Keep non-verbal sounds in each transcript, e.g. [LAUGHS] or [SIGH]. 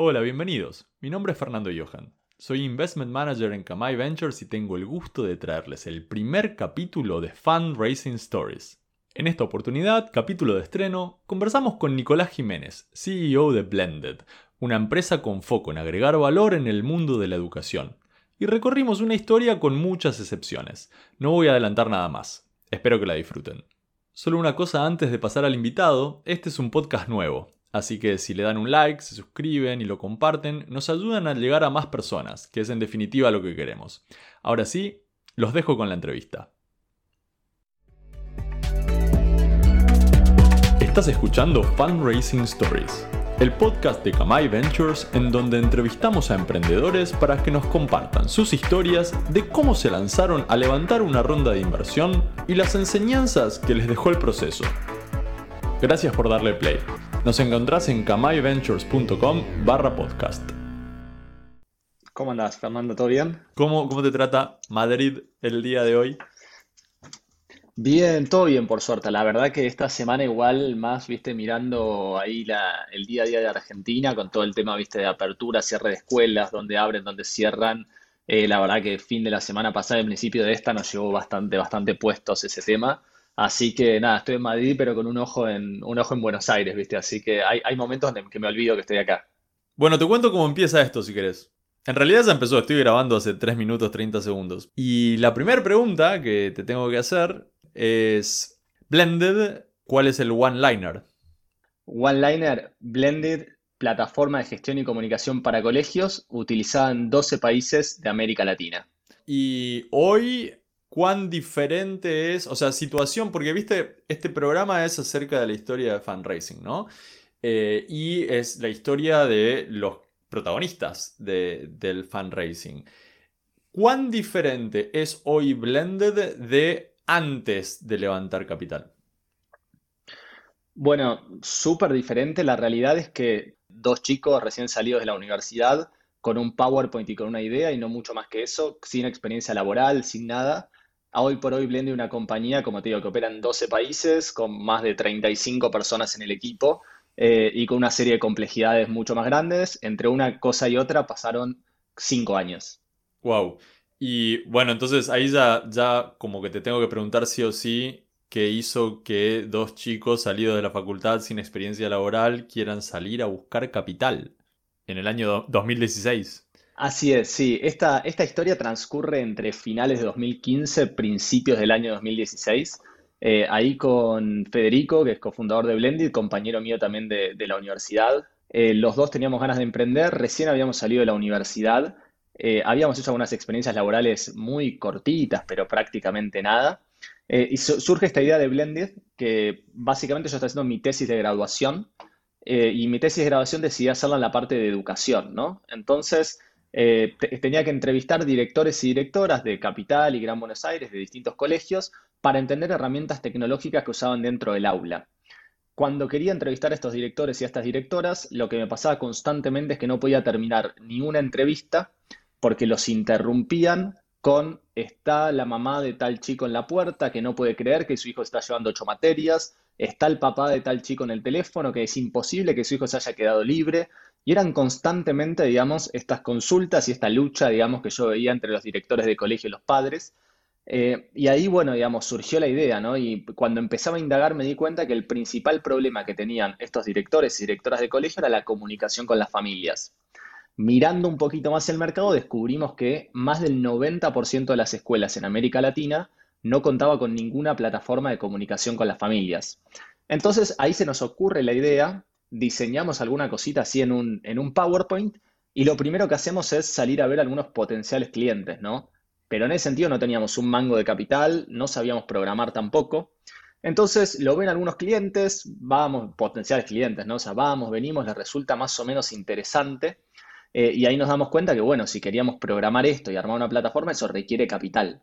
Hola, bienvenidos. Mi nombre es Fernando Johan. Soy Investment Manager en Kamai Ventures y tengo el gusto de traerles el primer capítulo de Fundraising Stories. En esta oportunidad, capítulo de estreno, conversamos con Nicolás Jiménez, CEO de Blended, una empresa con foco en agregar valor en el mundo de la educación. Y recorrimos una historia con muchas excepciones. No voy a adelantar nada más. Espero que la disfruten. Solo una cosa antes de pasar al invitado, este es un podcast nuevo, Así que si le dan un like, se suscriben y lo comparten, nos ayudan a llegar a más personas, que es en definitiva lo que queremos. Ahora sí, los dejo con la entrevista. Estás escuchando Fundraising Stories, el podcast de Kamai Ventures en donde entrevistamos a emprendedores para que nos compartan sus historias de cómo se lanzaron a levantar una ronda de inversión y las enseñanzas que les dejó el proceso. Gracias por darle play. Nos encontrás en kamayventures.com barra podcast. ¿Cómo andás, Fernando? ¿Todo bien? ¿Cómo, ¿Cómo te trata Madrid el día de hoy? Bien, todo bien por suerte. La verdad que esta semana igual más, viste, mirando ahí la, el día a día de Argentina con todo el tema, viste, de apertura, cierre de escuelas, donde abren, donde cierran. Eh, la verdad que fin de la semana pasada, el principio de esta, nos llevó bastante, bastante puestos ese tema. Así que nada, estoy en Madrid, pero con un ojo en, un ojo en Buenos Aires, ¿viste? Así que hay, momentos en que me olvido que estoy acá. Bueno, te cuento cómo empieza esto, si querés. En realidad ya empezó, estoy grabando hace 3 minutos 30 segundos. Y la primera pregunta que te tengo que hacer es, Blended, ¿cuál es el one-liner? One-liner, Blended, plataforma de gestión y comunicación para colegios, utilizada en 12 países de América Latina. Y hoy cuán diferente es, o sea, situación, porque viste, este programa es acerca de la historia de fundraising, ¿no? Eh, y es la historia de los protagonistas del fundraising. ¿Cuán diferente es hoy Blended de antes de levantar capital? Bueno, súper diferente. La realidad es que dos chicos recién salidos de la universidad, con un PowerPoint y con una idea y no mucho más que eso, sin experiencia laboral, sin nada, hoy por hoy Blende una compañía, como te digo, que opera en 12 países, con más de 35 personas en el equipo eh, y con una serie de complejidades mucho más grandes. Entre una cosa y otra pasaron 5 años. Wow. Y bueno, entonces ahí ya, ya como que te tengo que preguntar sí o sí qué hizo que dos chicos salidos de la facultad sin experiencia laboral quieran salir a buscar capital en el año 2016. Así es, sí. Esta, esta historia transcurre entre finales de 2015, principios del año 2016. Eh, ahí con Federico, que es cofundador de Blended, compañero mío también de, la universidad. Eh, los dos teníamos ganas de emprender, recién habíamos salido de la universidad, eh, habíamos hecho algunas experiencias laborales muy cortitas, pero prácticamente nada. y surge esta idea de Blended, que básicamente yo estoy haciendo mi tesis de graduación, y mi tesis de graduación decidí hacerla en la parte de educación, ¿no? Entonces, eh, tenía que entrevistar directores y directoras de Capital y Gran Buenos Aires, de distintos colegios, para entender herramientas tecnológicas que usaban dentro del aula. Cuando quería entrevistar a estos directores y a estas directoras, lo que me pasaba constantemente es que no podía terminar ni una entrevista porque los interrumpían con está la mamá de tal chico en la puerta que no puede creer que su hijo está llevando ocho materias, está el papá de tal chico en el teléfono que es imposible que su hijo se haya quedado libre, y eran constantemente, digamos, estas consultas y esta lucha, digamos, que yo veía entre los directores de colegio y los padres. Eh, y ahí, bueno, digamos, surgió la idea, ¿no? Y cuando empezaba a indagar me di cuenta que el principal problema que tenían estos directores y directoras de colegio era la comunicación con las familias. Mirando un poquito más el mercado, descubrimos que más del 90% de las escuelas en América Latina no contaba con ninguna plataforma de comunicación con las familias. Entonces ahí se nos ocurre la idea diseñamos alguna cosita así en un, en un PowerPoint y lo primero que hacemos es salir a ver algunos potenciales clientes, ¿no? Pero en ese sentido no teníamos un mango de capital, no sabíamos programar tampoco. Entonces lo ven algunos clientes, vamos, potenciales clientes, ¿no? O sea, vamos, venimos, les resulta más o menos interesante. Eh, y ahí nos damos cuenta que, bueno, si queríamos programar esto y armar una plataforma, eso requiere capital.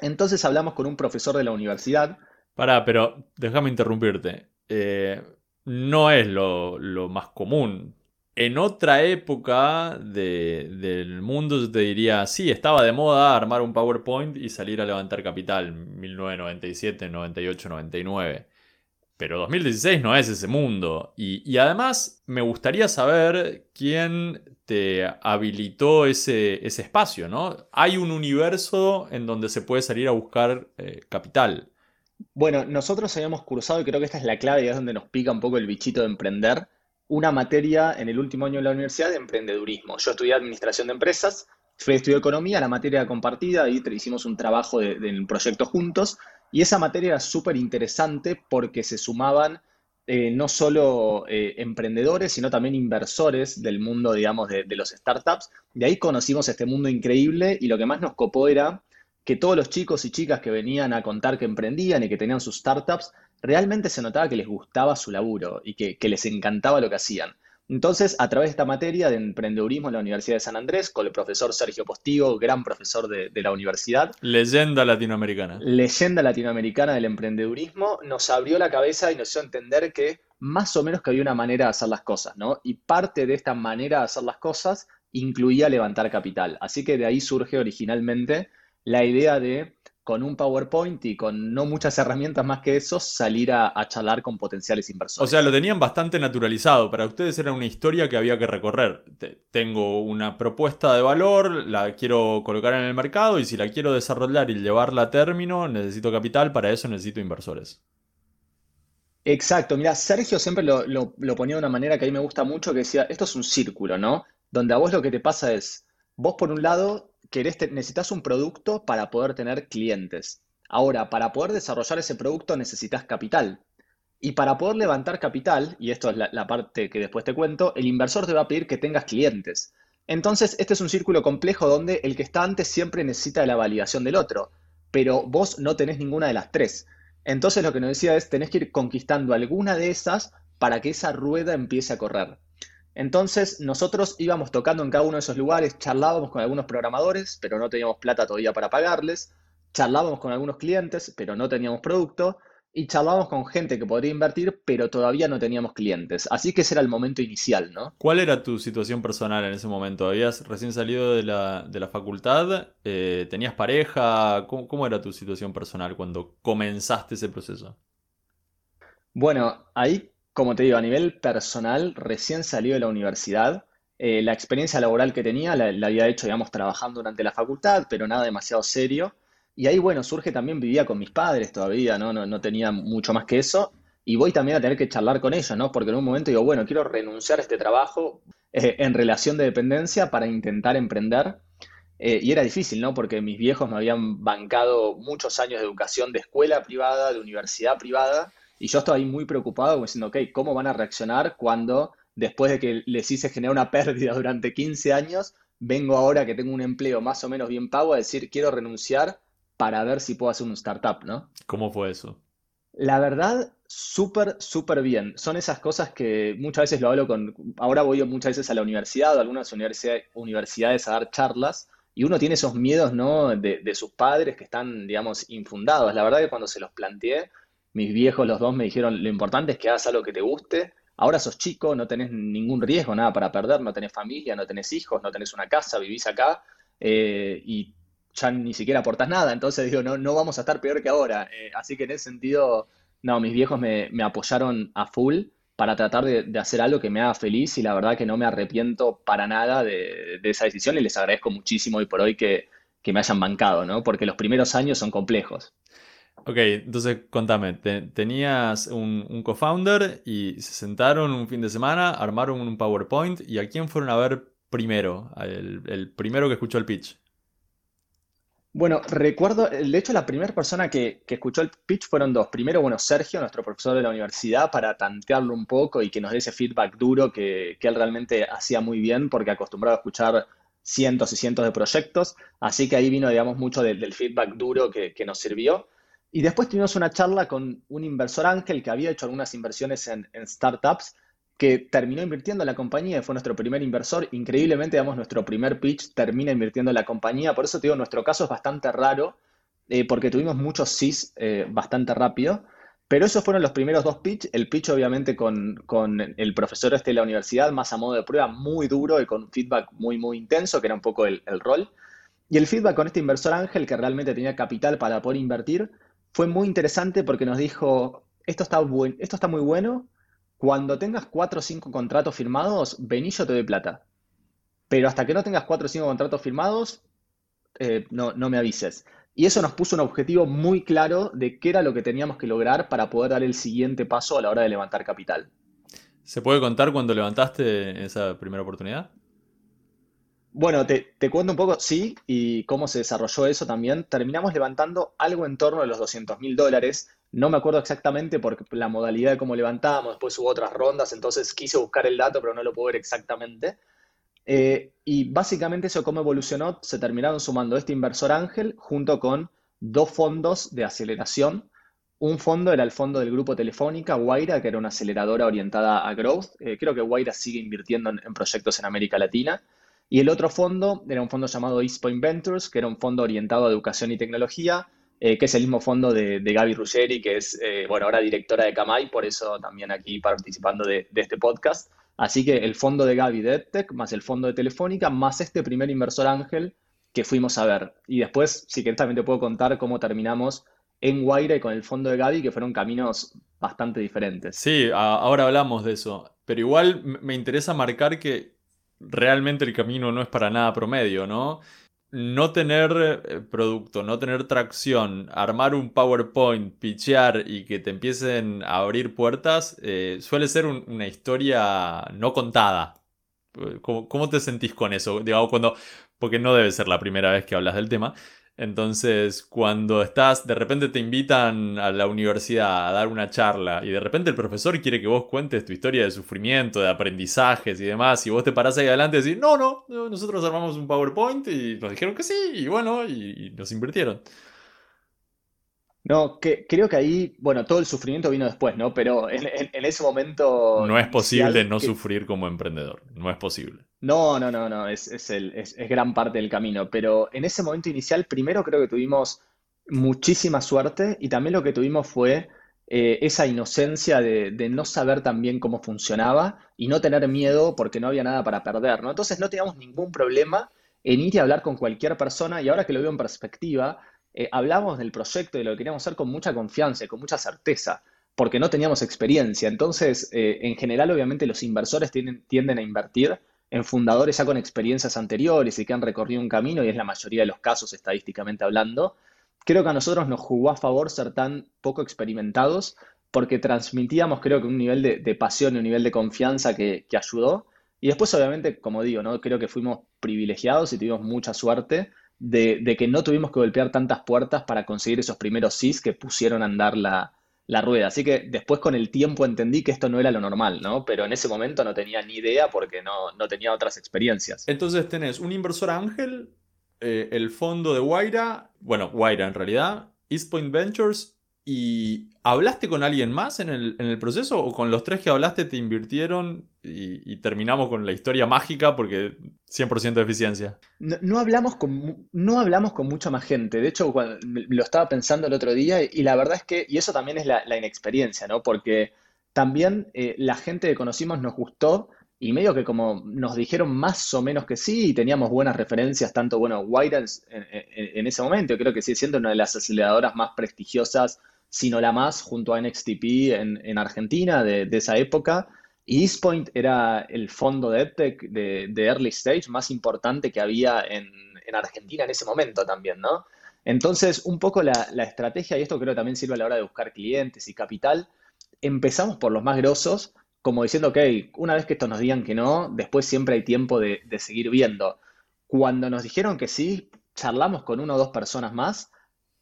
Entonces hablamos con un profesor de la universidad. Pará, pero déjame interrumpirte. Eh, no es lo, más común. En otra época del mundo yo te diría, sí, estaba de moda armar un PowerPoint y salir a levantar capital, 1997, 98, 99. pero 2016 no es ese mundo. Y, además me gustaría saber quién te habilitó ese, ese, espacio, ¿no? Hay un universo en donde se puede salir a buscar eh, capital. Bueno, nosotros habíamos cursado, y creo que esta es la clave y es donde nos pica un poco el bichito de emprender, una materia en el último año de la universidad de emprendedurismo. Yo estudié administración de empresas, fui a estudiar economía, la materia compartida, y hicimos un trabajo del proyecto juntos, y esa materia era súper interesante porque se sumaban eh, no solo eh, emprendedores, sino también inversores del mundo, digamos, de, de los startups. De ahí conocimos este mundo increíble y lo que más nos copó era que todos los chicos y chicas que venían a contar que emprendían y que tenían sus startups, realmente se notaba que les gustaba su laburo y que, les encantaba lo que hacían. Entonces, a través de esta materia de emprendedurismo en la Universidad de San Andrés, con el profesor Sergio Postigo, gran profesor de, la universidad. Leyenda latinoamericana. Leyenda latinoamericana del emprendedurismo, nos abrió la cabeza y nos hizo entender que más o menos que había una manera de hacer las cosas, ¿no? Y parte de esta manera de hacer las cosas incluía levantar capital. Así que de ahí surge originalmente la idea de, con un PowerPoint y con no muchas herramientas más que eso, salir a, charlar con potenciales inversores. O sea, lo tenían bastante naturalizado. Para ustedes era una historia que había que recorrer. tengo una propuesta de valor, la quiero colocar en el mercado y si la quiero desarrollar y llevarla a término, necesito capital, para eso necesito inversores. Exacto, mira, Sergio siempre lo, lo ponía de una manera que a mí me gusta mucho, que decía, esto es un círculo, ¿no? Donde a vos lo que te pasa es, vos por un lado necesitas un producto para poder tener clientes. Ahora, para poder desarrollar ese producto necesitas capital. Y para poder levantar capital, y esto es la, parte que después te cuento, el inversor te va a pedir que tengas clientes. Entonces, este es un círculo complejo donde el que está antes siempre necesita la validación del otro, pero vos no tenés ninguna de las tres. Entonces, lo que nos decía es, tenés que ir conquistando alguna de esas para que esa rueda empiece a correr. Entonces nosotros íbamos tocando en cada uno de esos lugares, charlábamos con algunos programadores, pero no teníamos plata todavía para pagarles, charlábamos con algunos clientes, pero no teníamos producto, y charlábamos con gente que podría invertir, pero todavía no teníamos clientes. Así que ese era el momento inicial, ¿no? ¿Cuál era tu situación personal en ese momento? ¿Habías recién salido de la, facultad? Eh, ¿Tenías pareja? ¿Cómo era tu situación personal cuando comenzaste ese proceso? Bueno, ahí como te digo, a nivel personal, recién salió de la universidad. Eh, la experiencia laboral que tenía la, había hecho, digamos, trabajando durante la facultad, pero nada demasiado serio. Y ahí, bueno, surge también, vivía con mis padres todavía, ¿no? No, tenía mucho más que eso. Y voy también a tener que charlar con ellos, ¿no? Porque en un momento digo, bueno, quiero renunciar a este trabajo eh, en relación de dependencia para intentar emprender. Eh, y era difícil, ¿no? Porque mis viejos me habían bancado muchos años de educación de escuela privada, de universidad privada y yo estaba ahí muy preocupado, diciendo, ok, ¿cómo van a reaccionar cuando después de que les hice generar una [LAUGHS] pérdida durante 15 años, vengo ahora que tengo un empleo más o menos bien pago a decir, quiero renunciar para ver si puedo hacer un startup, ¿no? ¿Cómo fue eso? La verdad, súper, súper bien. Son esas cosas que muchas veces lo hablo con... Ahora voy muchas veces a la universidad o a algunas universidades a dar charlas y uno tiene esos miedos, ¿no? De, de sus padres que están, digamos, infundados. La verdad que cuando se los planteé, mis viejos, los dos, me dijeron, lo importante es que hagas algo que te guste. Ahora sos chico, no tenés ningún riesgo, nada para perder, no tenés familia, no tenés hijos, no tenés una casa, vivís acá eh, y ya ni siquiera aportás nada. Entonces digo, no, no vamos a estar peor que ahora. Eh, así que en ese sentido, no, mis viejos me, apoyaron a full para tratar de, hacer algo que me haga feliz y la verdad que no me arrepiento para nada de, esa decisión y les agradezco muchísimo hoy por hoy que, que me hayan bancado, ¿no? Porque los primeros años son complejos. Ok, entonces contame, tenías un, co-founder y se sentaron un fin de semana, armaron un PowerPoint y a quién fueron a ver primero, el, primero que escuchó el pitch. Bueno, recuerdo, de hecho la primera persona que, escuchó el pitch fueron dos. Primero, bueno, Sergio, nuestro profesor de la universidad, para tantearlo un poco y que nos dé ese feedback duro que, él realmente hacía muy bien porque acostumbrado a escuchar cientos y cientos de proyectos. Así que ahí vino, digamos, mucho del feedback duro que, que nos sirvió. Y después tuvimos una charla con un inversor ángel que había hecho algunas inversiones en, startups, que terminó invirtiendo en la compañía, fue nuestro primer inversor. Increíblemente, digamos, nuestro primer pitch termina invirtiendo en la compañía. Por eso te digo, nuestro caso es bastante raro, eh, porque tuvimos muchos SIS eh, bastante rápido. Pero esos fueron los primeros dos pitch. El pitch, obviamente, con, con, el profesor este de la universidad, más a modo de prueba, muy duro y con feedback muy, muy intenso, que era un poco el, el rol. Y el feedback con este inversor ángel, que realmente tenía capital para poder invertir, fue muy interesante porque nos dijo, esto está, muy bueno, cuando tengas cuatro o cinco contratos firmados, vení yo te doy plata. Pero hasta que no tengas cuatro o cinco contratos firmados, eh, no, no me avises. Y eso nos puso un objetivo muy claro de qué era lo que teníamos que lograr para poder dar el siguiente paso a la hora de levantar capital. ¿Se puede contar cuando levantaste esa primera oportunidad? Bueno, te, cuento un poco, sí, y cómo se desarrolló eso también. Terminamos levantando algo en torno a los 200 mil dólares. No me acuerdo exactamente por la modalidad de cómo levantábamos, después hubo otras rondas, entonces quise buscar el dato, pero no lo puedo ver exactamente. Eh, y básicamente eso cómo evolucionó, se terminaron sumando este inversor ángel junto con dos fondos de aceleración. Un fondo era el fondo del grupo Telefónica, Guaira, que era una aceleradora orientada a growth. Eh, creo que Guaira sigue invirtiendo en, proyectos en América Latina. Y el otro fondo era un fondo llamado East Point Ventures, que era un fondo orientado a educación y tecnología, eh, que es el mismo fondo de, Gaby Ruggeri, que es, bueno, ahora directora de Camay, por eso también aquí participando de este podcast. Así que el fondo de Gaby de EdTech, más el fondo de Telefónica, más este primer inversor ángel que fuimos a ver. Y después, si querés, también te puedo contar cómo terminamos en Guaire con el fondo de Gaby, que fueron caminos bastante diferentes. Sí, ahora hablamos de eso. Pero igual me interesa marcar que realmente el camino no es para nada promedio, ¿no? no tener eh, producto, no tener tracción, armar un PowerPoint, pitchear y que te empiecen a abrir puertas, eh, suele ser una historia no contada. ¿Cómo, te sentís con eso? Digamos, cuando, porque no debe ser la primera vez que hablas del tema, entonces, cuando estás, de repente te invitan a la universidad a dar una charla y de repente el profesor quiere que vos cuentes tu historia de sufrimiento, de aprendizajes y demás, y vos te parás ahí adelante y decís, no, no, nosotros armamos un PowerPoint y nos dijeron que sí, y bueno, y nos invirtieron. No, que, creo que ahí, bueno, todo el sufrimiento vino después, ¿no? Pero en, ese momento... No es posible no sufrir como emprendedor, no es posible. No, no, no, no, es, es, el, es, gran parte del camino, pero en ese momento inicial, primero creo que tuvimos muchísima suerte y también lo que tuvimos fue eh, esa inocencia de, de, no saber tan bien cómo funcionaba y no tener miedo porque no había nada para perder, ¿no? Entonces no teníamos ningún problema en ir y hablar con cualquier persona y ahora que lo veo en perspectiva, eh, hablamos del proyecto y de lo que queríamos hacer con mucha confianza y con mucha certeza, porque no teníamos experiencia. Entonces, eh, en general, obviamente, los inversores tienden a invertir en fundadores ya con experiencias anteriores y que han recorrido un camino, y es la mayoría de los casos estadísticamente hablando. Creo que a nosotros nos jugó a favor ser tan poco experimentados porque transmitíamos, creo que un nivel de, pasión y un nivel de confianza que, que ayudó. Y después, obviamente, como digo, ¿no? creo que fuimos privilegiados y tuvimos mucha suerte de, que no tuvimos que golpear tantas puertas para conseguir esos primeros sís que pusieron a andar la, rueda. Así que después con el tiempo entendí que esto no era lo normal, ¿no? Pero en ese momento no tenía ni idea porque no, tenía otras experiencias. Entonces tenés un inversor ángel, eh, el fondo de Waira, bueno, Waira en realidad, East Point Ventures ¿Y hablaste con alguien más en el, proceso o con los tres que hablaste te invirtieron y, terminamos con la historia mágica porque 100% de eficiencia? No, hablamos con, no hablamos con mucha más gente. De hecho, lo estaba pensando el otro día y, la verdad es que, y eso también es la, inexperiencia, ¿no? Porque también eh, la gente que conocimos nos gustó y medio que como nos dijeron más o menos que sí y teníamos buenas referencias, tanto, bueno, en, en, ese momento, creo que sigue siendo una de las aceleradoras más prestigiosas sino la más junto a NXTP en, Argentina de, esa época. Y Eastpoint era el fondo de EdTech de, Early Stage más importante que había en, Argentina en ese momento también, ¿no? Entonces, un poco la, estrategia, y esto creo que también sirve a la hora de buscar clientes y capital, empezamos por los más grosos, como diciendo, ok, una vez que estos nos digan que no, después siempre hay tiempo de, de seguir viendo. Cuando nos dijeron que sí, charlamos con una o dos personas más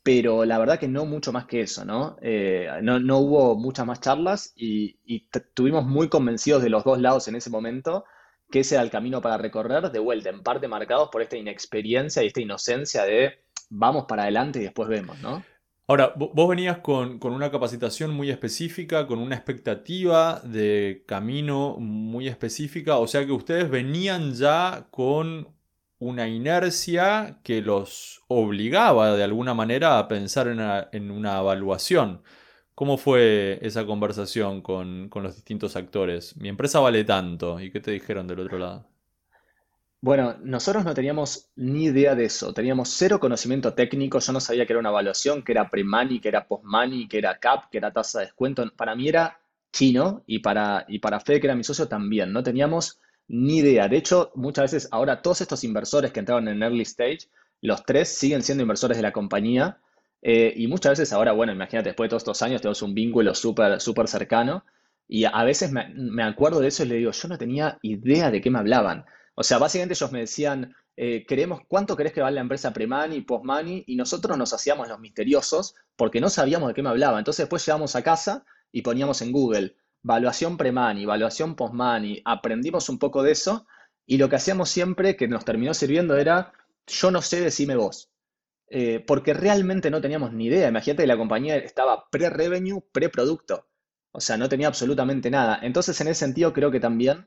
pero la verdad que no mucho más que eso, ¿no? Eh, no, hubo muchas más charlas y, estuvimos muy convencidos de los dos lados en ese momento que ese era el camino para recorrer, de vuelta, en parte marcados por esta inexperiencia y esta inocencia de vamos para adelante y después vemos, ¿no? Ahora, vos venías con, con, una capacitación muy específica, con una expectativa de camino muy específica, o sea que ustedes venían ya con una inercia que los obligaba de alguna manera a pensar en una, evaluación. ¿Cómo fue esa conversación con, los distintos actores? Mi empresa vale tanto. ¿Y qué te dijeron del otro lado? Bueno, nosotros no teníamos ni idea de eso, teníamos cero conocimiento técnico, yo no sabía que era una evaluación, que era pre-money, que era post-money, que era cap, que era tasa de descuento. Para mí era chino y para, y para Fede, que era mi socio, también. No teníamos ni idea. De hecho, muchas veces ahora todos estos inversores que entraron en early stage, los tres siguen siendo inversores de la compañía. eh, y muchas veces ahora, bueno, imagínate, después de todos estos años tenemos un vínculo súper, cercano. Y a veces me, me acuerdo de eso y le digo, yo no tenía idea de qué me hablaban. O sea, básicamente ellos me decían, eh, queremos, ¿cuánto crees que vale la empresa pre-money, post-money? Y nosotros nos hacíamos los misteriosos porque no sabíamos de qué me hablaba. Entonces después llegamos a casa y poníamos en Google, valuación pre-money, valuación post-money. Aprendimos un poco de eso y lo que hacíamos siempre que nos terminó sirviendo era, yo no sé, decime vos. Eh, porque realmente no teníamos ni idea. Imagínate que la compañía estaba pre-revenue, pre-producto. O sea, no tenía absolutamente nada. Entonces, en ese sentido, creo que también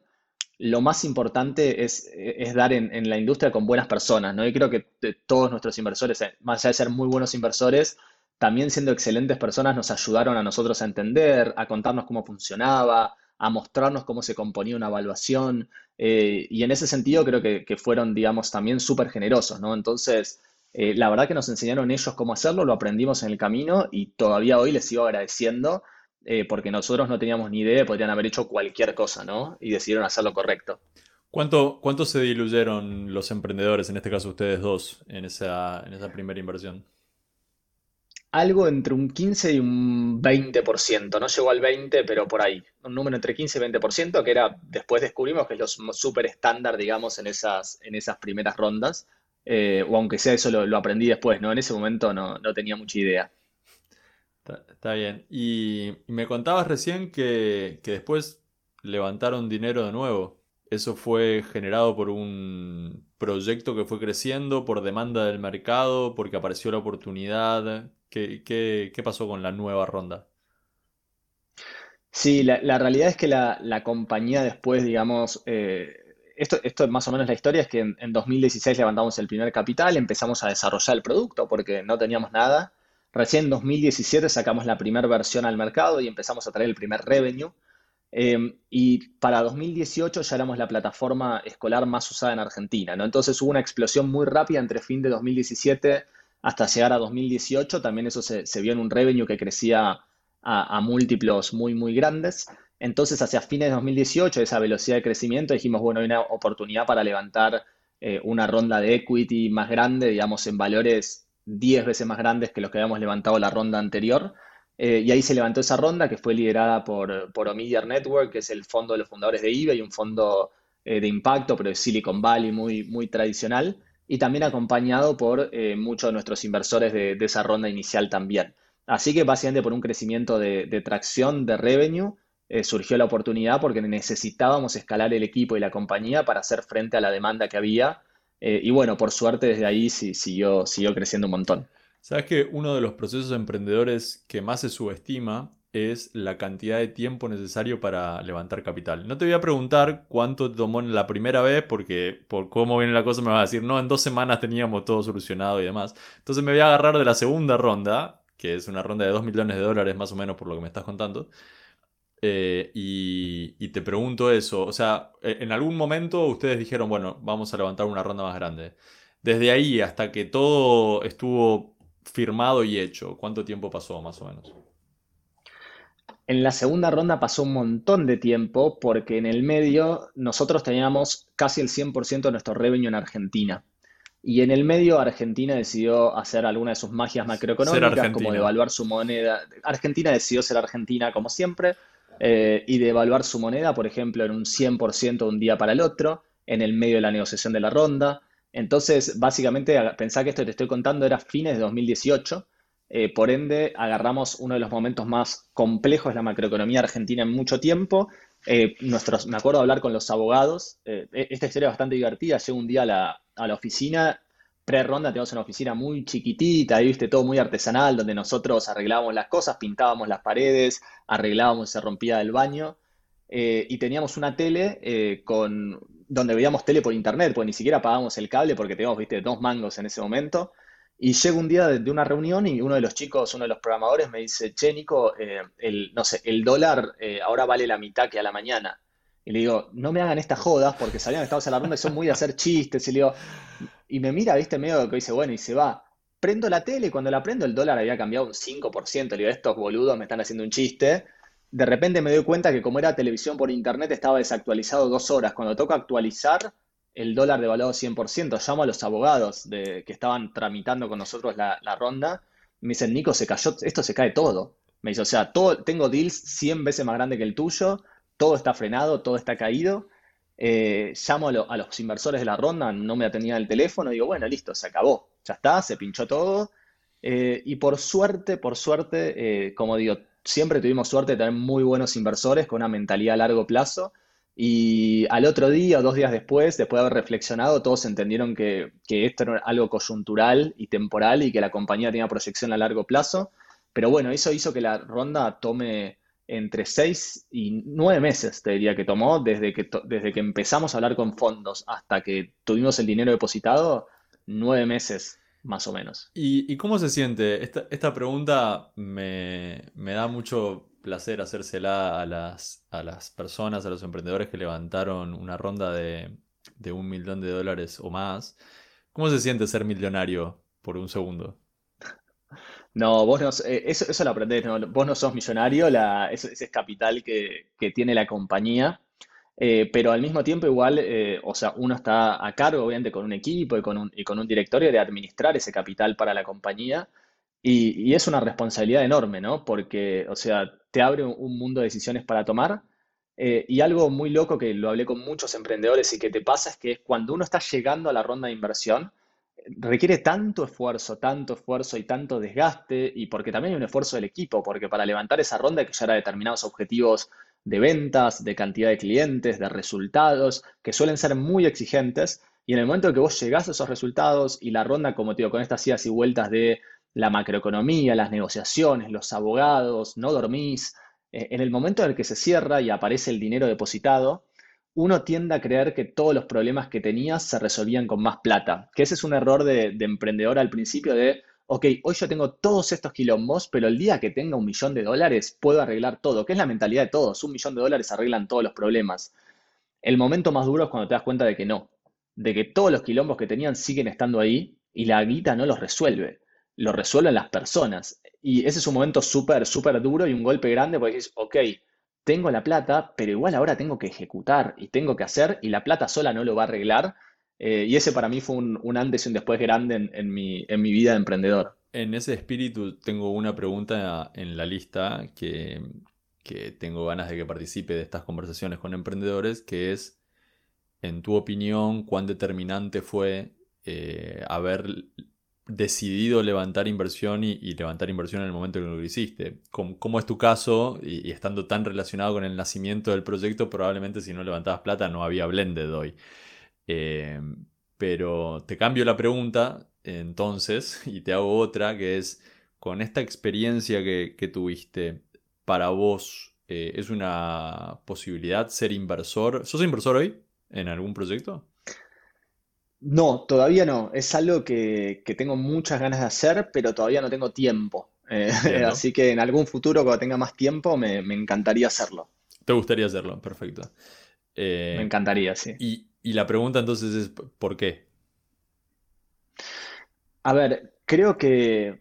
lo más importante es, dar en, en la industria con buenas personas, ¿no? Y creo que de todos nuestros inversores, eh, más allá de ser muy buenos inversores, también siendo excelentes personas nos ayudaron a nosotros a entender, a contarnos cómo funcionaba, a mostrarnos cómo se componía una evaluación. eh, y en ese sentido creo que, fueron, digamos, también súper generosos, ¿no? Entonces, eh, la verdad que nos enseñaron ellos cómo hacerlo, lo aprendimos en el camino y todavía hoy les sigo agradeciendo eh, porque nosotros no teníamos ni idea, podrían haber hecho cualquier cosa, ¿no? Y decidieron hacer lo correcto. ¿Cuánto, cuánto se diluyeron los emprendedores, en este caso ustedes dos, en esa, en esa primera inversión? Algo entre un 15 y un 20%, no llegó al 20, pero por ahí, un número entre 15 y 20%, que era, después descubrimos que es lo súper estándar, digamos, en esas, en esas primeras rondas, Eh, o aunque sea eso lo, aprendí después, ¿no? En ese momento no, no tenía mucha idea. Está, está bien. Y, y me contabas recién que, que después levantaron dinero de nuevo. ¿Eso fue generado por un proyecto que fue creciendo, por demanda del mercado, porque apareció la oportunidad? ¿Qué, qué, qué pasó con la nueva ronda? Sí, la, la realidad es que la, la compañía después, digamos, eh, esto, esto más o menos la historia es que en, en 2016 levantamos el primer capital, empezamos a desarrollar el producto porque no teníamos nada. Recién en 2017 sacamos la primera versión al mercado y empezamos a traer el primer revenue. Eh, y para 2018 ya éramos la plataforma escolar más usada en Argentina, ¿no? Entonces hubo una explosión muy rápida entre fin de 2017 hasta llegar a 2018. También eso se, vio en un revenue que crecía a, a múltiplos muy, muy grandes. Entonces, hacia fines de 2018, esa velocidad de crecimiento, dijimos, bueno, hay una oportunidad para levantar eh, una ronda de equity más grande, digamos, en valores 10 veces más grandes que los que habíamos levantado la ronda anterior. Eh, y ahí se levantó esa ronda que fue liderada por, por Omidyar Network, que es el fondo de los fundadores de eBay, un fondo eh, de impacto, pero de Silicon Valley muy, muy tradicional, y también acompañado por eh, muchos de nuestros inversores de, esa ronda inicial también. Así que básicamente por un crecimiento de, de tracción de revenue surgió la oportunidad porque necesitábamos escalar el equipo y la compañía para hacer frente a la demanda que había. Y bueno, por suerte desde ahí sí, siguió, siguió creciendo un montón. ¿Sabes que uno de los procesos emprendedores que más se subestima es la cantidad de tiempo necesario para levantar capital? No te voy a preguntar cuánto tomó la primera vez, porque por cómo viene la cosa me vas a decir, no, en dos semanas teníamos todo solucionado y demás. Entonces me voy a agarrar de la segunda ronda, que es una ronda de 2 millones de dólares más o menos por lo que me estás contando. Eh, y, y te pregunto eso, o sea, e- en algún momento ustedes dijeron, bueno, vamos a levantar una ronda más grande. Desde ahí hasta que todo estuvo firmado y hecho, ¿cuánto tiempo pasó más o menos? En la segunda ronda pasó un montón de tiempo porque en el medio nosotros teníamos casi el 100% de nuestro revenue en Argentina. Y en el medio Argentina decidió hacer alguna de sus magias macroeconómicas, como devaluar su moneda. Argentina decidió ser Argentina como siempre eh, y devaluar su moneda, por ejemplo, en un 100% de un día para el otro, en el medio de la negociación de la ronda. Entonces, básicamente, pensá que esto que te estoy contando era fines de 2018. eh, por ende, agarramos uno de los momentos más complejos de la macroeconomía argentina en mucho tiempo. Eh, nuestros, me acuerdo de hablar con los abogados. eh, e- esta historia es bastante divertida. Llego un día a la, a la oficina, pre-ronda, tenemos una oficina muy chiquitita, ahí viste todo muy artesanal, donde nosotros arreglábamos las cosas, pintábamos las paredes, arreglábamos, se rompía el baño. y teníamos una tele con, donde veíamos tele por internet, pues ni siquiera pagábamos el cable porque teníamos, viste, dos mangos en ese momento. Y llego un día de, una reunión y uno de los chicos, uno de los programadores me dice, che, Nico, eh, el, no sé, el dólar eh, ahora vale la mitad que a la mañana. Y le digo, no me hagan estas jodas porque sabían que estábamos en la y son muy de hacer chistes. Y le digo, y me mira, viste, medio que dice, bueno, y se va. Prendo la tele y cuando la prendo el dólar había cambiado un 5%. Le digo, estos boludos me están haciendo un chiste. De repente me doy cuenta que como era televisión por internet estaba desactualizado dos horas. Cuando toca actualizar, el dólar devaluado 100%. Llamo a los abogados de, que estaban tramitando con nosotros la, ronda. Me dicen, Nico, se cayó, esto se cae todo. Me dice, o sea, todo, tengo deals 100 veces más grandes que el tuyo todo está frenado, todo está caído. Eh, llamo a, los inversores de la ronda, no me atendían el teléfono, digo, bueno, listo, se acabó, ya está, se pinchó todo. Eh, y por suerte, por suerte, eh, como digo, siempre tuvimos suerte de tener muy buenos inversores con una mentalidad a largo plazo. Y al otro día o dos días después, después de haber reflexionado, todos entendieron que, que esto era algo coyuntural y temporal y que la compañía tenía proyección a largo plazo. Pero bueno, eso hizo que la ronda tome entre seis y nueve meses, te diría que tomó, desde que, desde que empezamos a hablar con fondos hasta que tuvimos el dinero depositado, nueve meses más o menos. ¿Y, cómo se siente? Esta, pregunta me, da mucho placer hacérsela a las, a las personas, a los emprendedores que levantaron una ronda de, de un millón de dólares o más. ¿Cómo se siente ser millonario por un segundo? [LAUGHS] No, vos no, eh, eso, eso lo aprendés, vos no sos millonario, la, ese, es capital que, tiene la compañía, eh, pero al mismo tiempo igual, eh, o sea, uno está a cargo obviamente con un equipo y con un, y con un directorio de administrar ese capital para la compañía y, es una responsabilidad enorme, ¿no? Porque, o sea, te abre un, mundo de decisiones para tomar y algo muy loco que lo hablé con muchos emprendedores y que te pasa es que cuando uno está llegando a la ronda de inversión, requiere tanto esfuerzo, tanto esfuerzo y tanto desgaste, y porque también hay un esfuerzo del equipo, porque para levantar esa ronda hay que llegar a determinados objetivos de ventas, de cantidad de clientes, de resultados, que suelen ser muy exigentes, y en el momento en que vos llegás a esos resultados y la ronda, como te digo, con estas idas y vueltas de la macroeconomía, las negociaciones, los abogados, no dormís, eh, en el momento en el que se cierra y aparece el dinero depositado, uno tiende a creer que todos los problemas que tenías se resolvían con más plata, que ese es un error de, emprendedor al principio de, ok, hoy yo tengo todos estos quilombos, pero el día que tenga un millón de dólares puedo arreglar todo, que es la mentalidad de todos, un millón de dólares arreglan todos los problemas. El momento más duro es cuando te das cuenta de que no, de que todos los quilombos que tenían siguen estando ahí y la guita no los resuelve, lo resuelven las personas. Y ese es un momento súper, súper duro y un golpe grande porque dices, ok, tengo la plata, pero igual ahora tengo que ejecutar y tengo que hacer y la plata sola no lo va a arreglar. Eh, y ese para mí fue un, antes y un después grande en, mi, vida de emprendedor. En ese espíritu tengo una pregunta en la lista que, tengo ganas de que participe de estas conversaciones con emprendedores, que es, en tu opinión, cuán determinante fue eh, haber decidido levantar inversión y, levantar inversión en el momento en que lo hiciste. ¿Cómo, es tu caso? Y, estando tan relacionado con el nacimiento del proyecto, probablemente si no levantabas plata no había Blended hoy. Eh, pero te cambio la pregunta entonces [LAUGHS] y te hago otra que es, con esta experiencia que, tuviste, para vos, eh, ¿es una posibilidad ser inversor? ¿Sos inversor hoy en algún proyecto? No, todavía no. Es algo que, tengo muchas ganas de hacer, pero todavía no tengo tiempo. Eh, [LAUGHS] así que en algún futuro, cuando tenga más tiempo, me, encantaría hacerlo. ¿Te gustaría hacerlo? Perfecto. me encantaría, sí. Y, y la pregunta entonces es, ¿por qué? A ver, creo que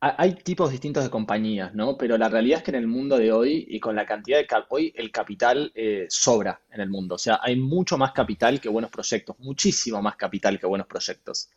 hay tipos distintos de compañías, ¿no? Pero la realidad es que en el mundo de hoy y con la cantidad de hoy el capital eh, sobra en el mundo. O sea, hay mucho más capital que buenos proyectos, muchísimo más capital que buenos proyectos.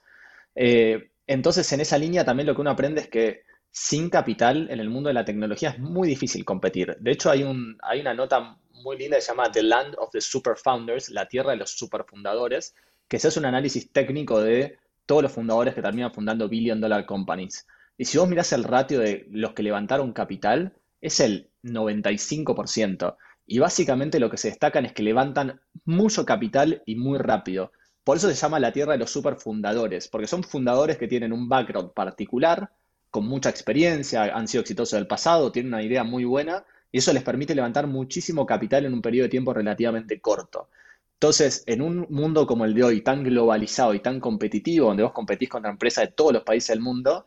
Eh, entonces, en esa línea también lo que uno aprende es que sin capital en el mundo de la tecnología es muy difícil competir. De hecho, hay, un, hay una nota muy linda se llama The Land of the Super Founders, la tierra de los superfundadores, que se hace un análisis técnico de todos los fundadores que terminan fundando billion dollar companies. Y si vos mirás el ratio de los que levantaron capital, es el 95%. Y básicamente lo que se destacan es que levantan mucho capital y muy rápido. Por eso se llama la tierra de los superfundadores, porque son fundadores que tienen un background particular, con mucha experiencia, han sido exitosos del pasado, tienen una idea muy buena, y eso les permite levantar muchísimo capital en un periodo de tiempo relativamente corto. Entonces, en un mundo como el de hoy, tan globalizado y tan competitivo, donde vos competís contra empresas de todos los países del mundo,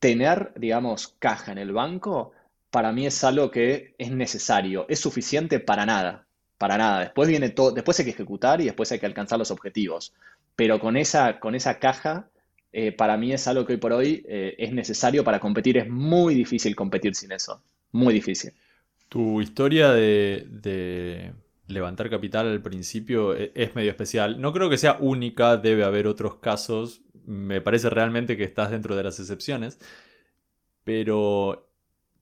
tener, digamos, caja en el banco, para mí es algo que es necesario. ¿Es suficiente? Para nada. para nada. Después viene todo, después hay que ejecutar y después hay que alcanzar los objetivos. Pero con esa, con esa caja, eh, para mí es algo que hoy por hoy eh, es necesario para competir. Es muy difícil competir sin eso. Muy difícil. Tu historia de, levantar capital al principio e, es medio especial. No creo que sea única, debe haber otros casos. Me parece realmente que estás dentro de las excepciones. Pero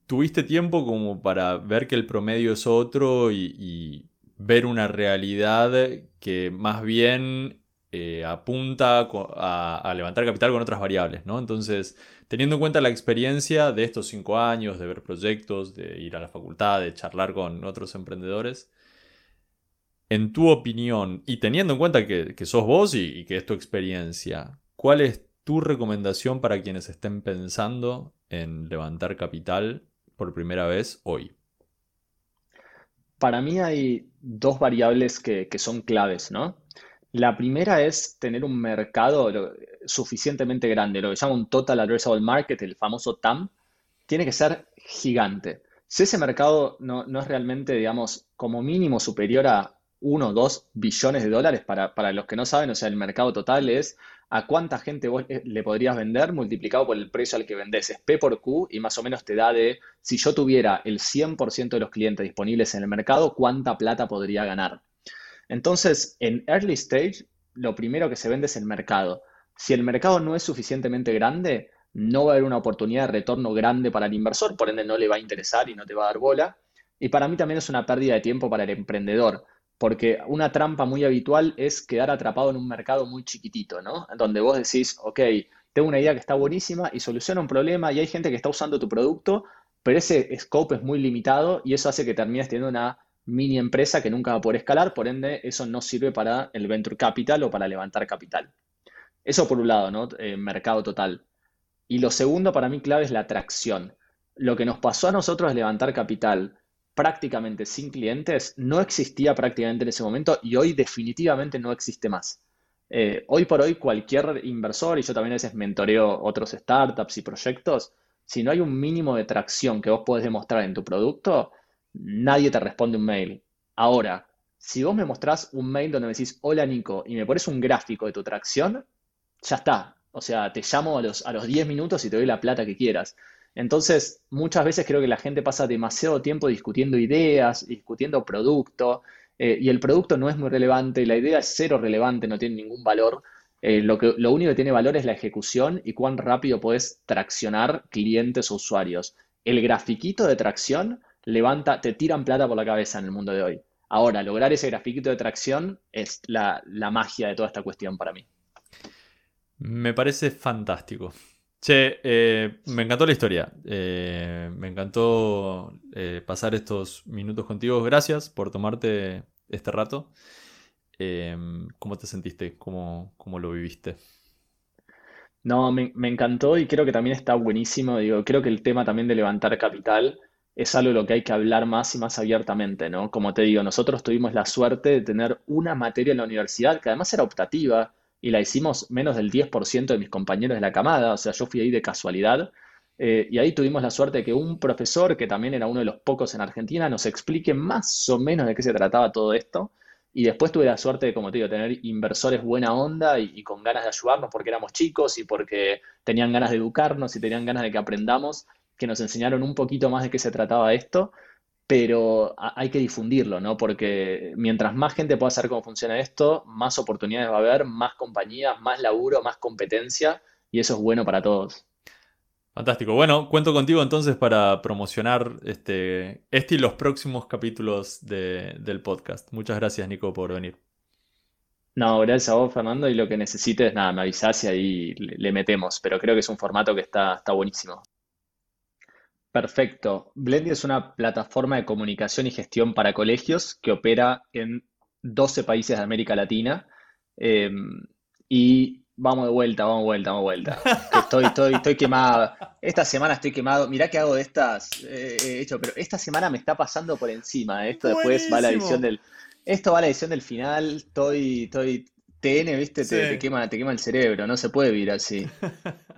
tuviste tiempo como para ver que el promedio es otro y ver una realidad que más bien eh, apunta a, levantar capital con otras variables, ¿no? Entonces, teniendo en cuenta la experiencia de estos cinco años, de ver proyectos, de ir a la facultad, de charlar con otros emprendedores, en tu opinión, y teniendo en cuenta que, sos vos y, y, que es tu experiencia, ¿cuál es tu recomendación para quienes estén pensando en levantar capital por primera vez hoy? Para mí hay dos variables que, son claves, ¿no? La primera es tener un mercado suficientemente grande, lo que llama un Total Addressable Market, el famoso TAM, tiene que ser gigante. Si ese mercado no, no es realmente, digamos, como mínimo superior a 1 o 2 billones de dólares, para, para los que no saben, o sea, el mercado total es a cuánta gente vos eh, le podrías vender multiplicado por el precio al que vendés. Es P por Q y más o menos te da de, si yo tuviera el 100% de los clientes disponibles en el mercado, cuánta plata podría ganar. Entonces, en early stage, lo primero que se vende es el mercado. Si el mercado no es suficientemente grande, no va a haber una oportunidad de retorno grande para el inversor, por ende no le va a interesar y no te va a dar bola. Y para mí también es una pérdida de tiempo para el emprendedor porque una trampa muy habitual es quedar atrapado en un mercado muy chiquitito, ¿no? Donde vos decís, ok, tengo una idea que está buenísima y soluciona un problema y hay gente que está usando tu producto, pero ese scope es muy limitado y eso hace que termines teniendo una mini empresa que nunca va a poder escalar, por ende eso no sirve para el venture capital o para levantar capital. Eso por un lado, ¿no? Eh, mercado total. Y lo segundo para mí clave es la atracción. Lo que nos pasó a nosotros es levantar capital prácticamente sin clientes no existía prácticamente en ese momento y hoy definitivamente no existe más. Eh, hoy por hoy cualquier inversor, y yo también a veces mentoreo otros startups y proyectos, si no hay un mínimo de tracción que vos podés demostrar en tu producto, nadie te responde un mail. Ahora, si vos me mostrás un mail donde me decís, hola Nico, y me pones un gráfico de tu tracción, ya está. O sea, te llamo a los, a los 10 minutos y te doy la plata que quieras. Entonces, muchas veces creo que la gente pasa demasiado tiempo discutiendo ideas, discutiendo producto, eh, y el producto no es muy relevante, la idea es cero relevante, no tiene ningún valor. Eh, lo, que, lo único que tiene valor es la ejecución y cuán rápido puedes traccionar clientes o usuarios. El grafiquito de tracción levanta, te tiran plata por la cabeza en el mundo de hoy. Ahora, lograr ese grafiquito de tracción es la magia de toda esta cuestión para mí. Me parece fantástico. Che, eh, me encantó la historia. Eh, me encantó eh, pasar estos minutos contigo. Gracias por tomarte este rato. ¿Cómo te sentiste? ¿Cómo, cómo lo viviste? No, me, me encantó y creo que también está buenísimo. Digo, creo que el tema también de levantar capital es algo de lo que hay que hablar más y más abiertamente, ¿no? Como te digo, nosotros tuvimos la suerte de tener una materia en la universidad que además era optativa y la hicimos menos del 10% de mis compañeros de la camada, o sea, yo fui ahí de casualidad. Eh, y ahí tuvimos la suerte de que un profesor, que también era uno de los pocos en Argentina, nos explique más o menos de qué se trataba todo esto. Y después tuve la suerte de, como te digo, tener inversores buena onda y, y, con ganas de ayudarnos porque éramos chicos y porque tenían ganas de educarnos y tenían ganas de que aprendamos, que nos enseñaron un poquito más de qué se trataba esto pero hay que difundirlo, ¿no? Porque mientras más gente pueda saber cómo funciona esto, más oportunidades va a haber, más compañías, más laburo, más competencia, y eso es bueno para todos. Fantástico. Bueno, cuento contigo entonces para promocionar este, este y los próximos capítulos del podcast. Muchas gracias, Nico, por venir. No, gracias a vos, Fernando, y lo que necesites, nada, me avisás y ahí le, metemos, pero creo que es un formato que está, está buenísimo. Perfecto. Blendy es una plataforma de comunicación y gestión para colegios que opera en 12 países de América Latina. Em, y vamos de vuelta, vamos de vuelta, vamos de vuelta. Estoy, estoy, estoy quemado. Esta semana estoy quemado. Mirá que hago de estas, eh, he hecho, pero esta semana me está pasando por encima. Esto después va a la edición del. Esto va a la edición del final. Estoy, estoy TN, ¿viste? Te, te quema, te quema el cerebro. No se puede vivir así. [LAUGHS]